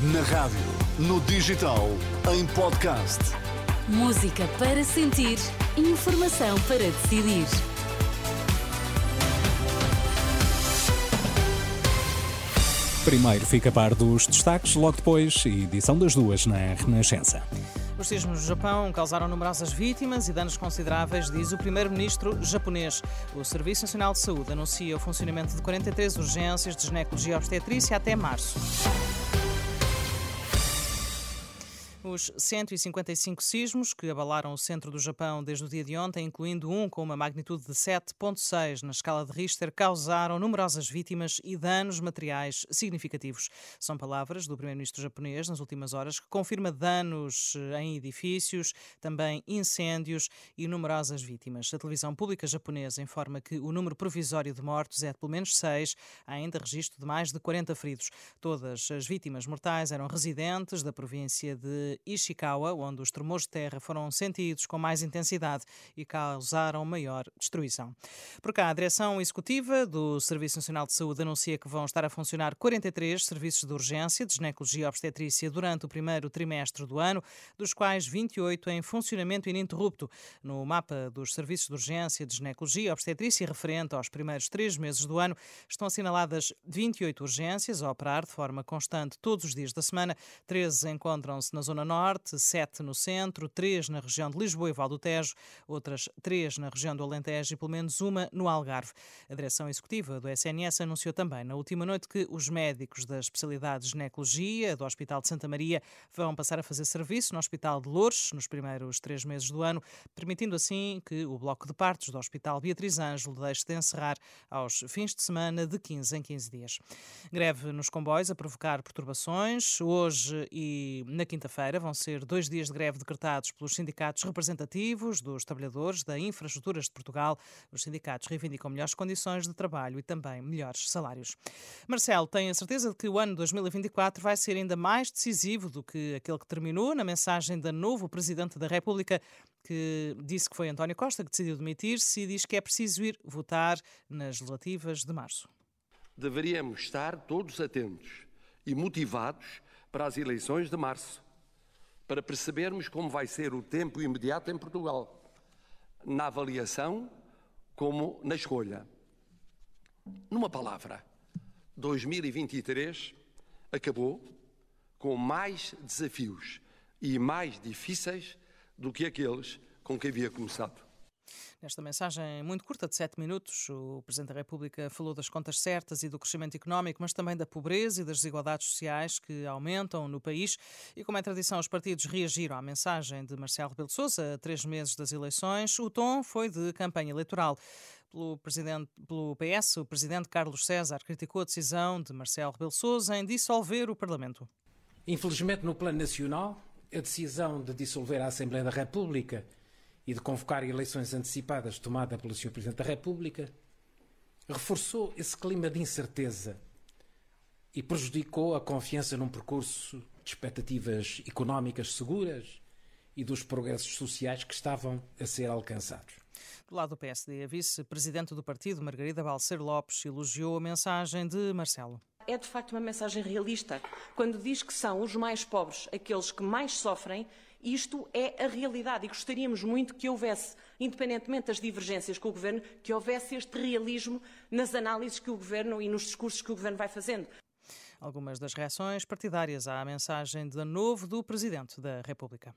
Na rádio, no digital, em podcast. Música para sentir, informação para decidir. Primeiro fica a par dos destaques, logo depois, edição das duas na Renascença. Os sismos no Japão causaram numerosas vítimas e danos consideráveis, diz o primeiro-ministro japonês. O Serviço Nacional de Saúde anuncia o funcionamento de 43 urgências de ginecologia e obstetrícia até março. Os 155 sismos que abalaram o centro do Japão desde o dia de ontem, incluindo um com uma magnitude de 7,6 na escala de Richter, causaram numerosas vítimas e danos materiais significativos. São palavras do primeiro-ministro japonês nas últimas horas, que confirma danos eh, em edifícios, também incêndios e numerosas vítimas. A televisão pública japonesa informa que o número provisório de mortos é de pelo menos 6, há ainda registro de mais de 40 feridos. Todas as vítimas mortais eram residentes da província de Ishikawa, onde os tremores de terra foram sentidos com mais intensidade e causaram maior destruição. Por cá, a direção executiva do Serviço Nacional de Saúde anuncia que vão estar a funcionar 43 serviços de urgência de ginecologia e obstetrícia durante o primeiro trimestre do ano, dos quais 28 em funcionamento ininterrupto. No mapa dos serviços de urgência de ginecologia e obstetrícia referente aos primeiros três meses do ano, estão assinaladas 28 urgências a operar de forma constante todos os dias da semana. 13 encontram-se na zona Norte, sete no centro, três na região de Lisboa e Val do Tejo, outras três na região do Alentejo e pelo menos uma no Algarve. A direção executiva do SNS anunciou também na última noite que os médicos da especialidade de ginecologia do Hospital de Santa Maria vão passar a fazer serviço no Hospital de Lourdes nos primeiros três meses do ano, permitindo assim que o bloco de partos do Hospital Beatriz Ângelo deixe de encerrar aos fins de semana de 15 em 15 dias. Greve nos comboios a provocar perturbações hoje e na quinta-feira vão ser dois dias de greve decretados pelos sindicatos representativos dos trabalhadores da Infraestruturas de Portugal. Os sindicatos reivindicam melhores condições de trabalho e também melhores salários. Marcelo tem a certeza de que o ano 2024 vai ser ainda mais decisivo do que aquele que terminou na mensagem da novo Presidente da República, que disse que foi António Costa que decidiu demitir-se e diz que é preciso ir votar nas legislativas de março. Deveríamos estar todos atentos e motivados para as eleições de março para percebermos como vai ser o tempo imediato em Portugal, na avaliação como na escolha. Numa palavra, 2023 acabou com mais desafios e mais difíceis do que aqueles com que havia começado. Nesta mensagem muito curta, de sete minutos, o Presidente da República falou das contas certas e do crescimento económico, mas também da pobreza e das desigualdades sociais que aumentam no país. E como é tradição, os partidos reagiram à mensagem de Marcelo Rebelo de Sousa três meses das eleições. O tom foi de campanha eleitoral. Pelo, presidente, pelo PS, o Presidente Carlos César criticou a decisão de Marcelo Rebelo de Sousa em dissolver o Parlamento. Infelizmente, no plano nacional, a decisão de dissolver a Assembleia da República e de convocar eleições antecipadas tomada pelo Sr. Presidente da República, reforçou esse clima de incerteza e prejudicou a confiança num percurso de expectativas económicas seguras e dos progressos sociais que estavam a ser alcançados. Do lado do PSD, a vice-presidente do partido, Margarida Balcer Lopes, elogiou a mensagem de Marcelo é de facto uma mensagem realista. Quando diz que são os mais pobres aqueles que mais sofrem, isto é a realidade e gostaríamos muito que houvesse, independentemente das divergências com o Governo, que houvesse este realismo nas análises que o Governo e nos discursos que o Governo vai fazendo. Algumas das reações partidárias à mensagem de novo do Presidente da República.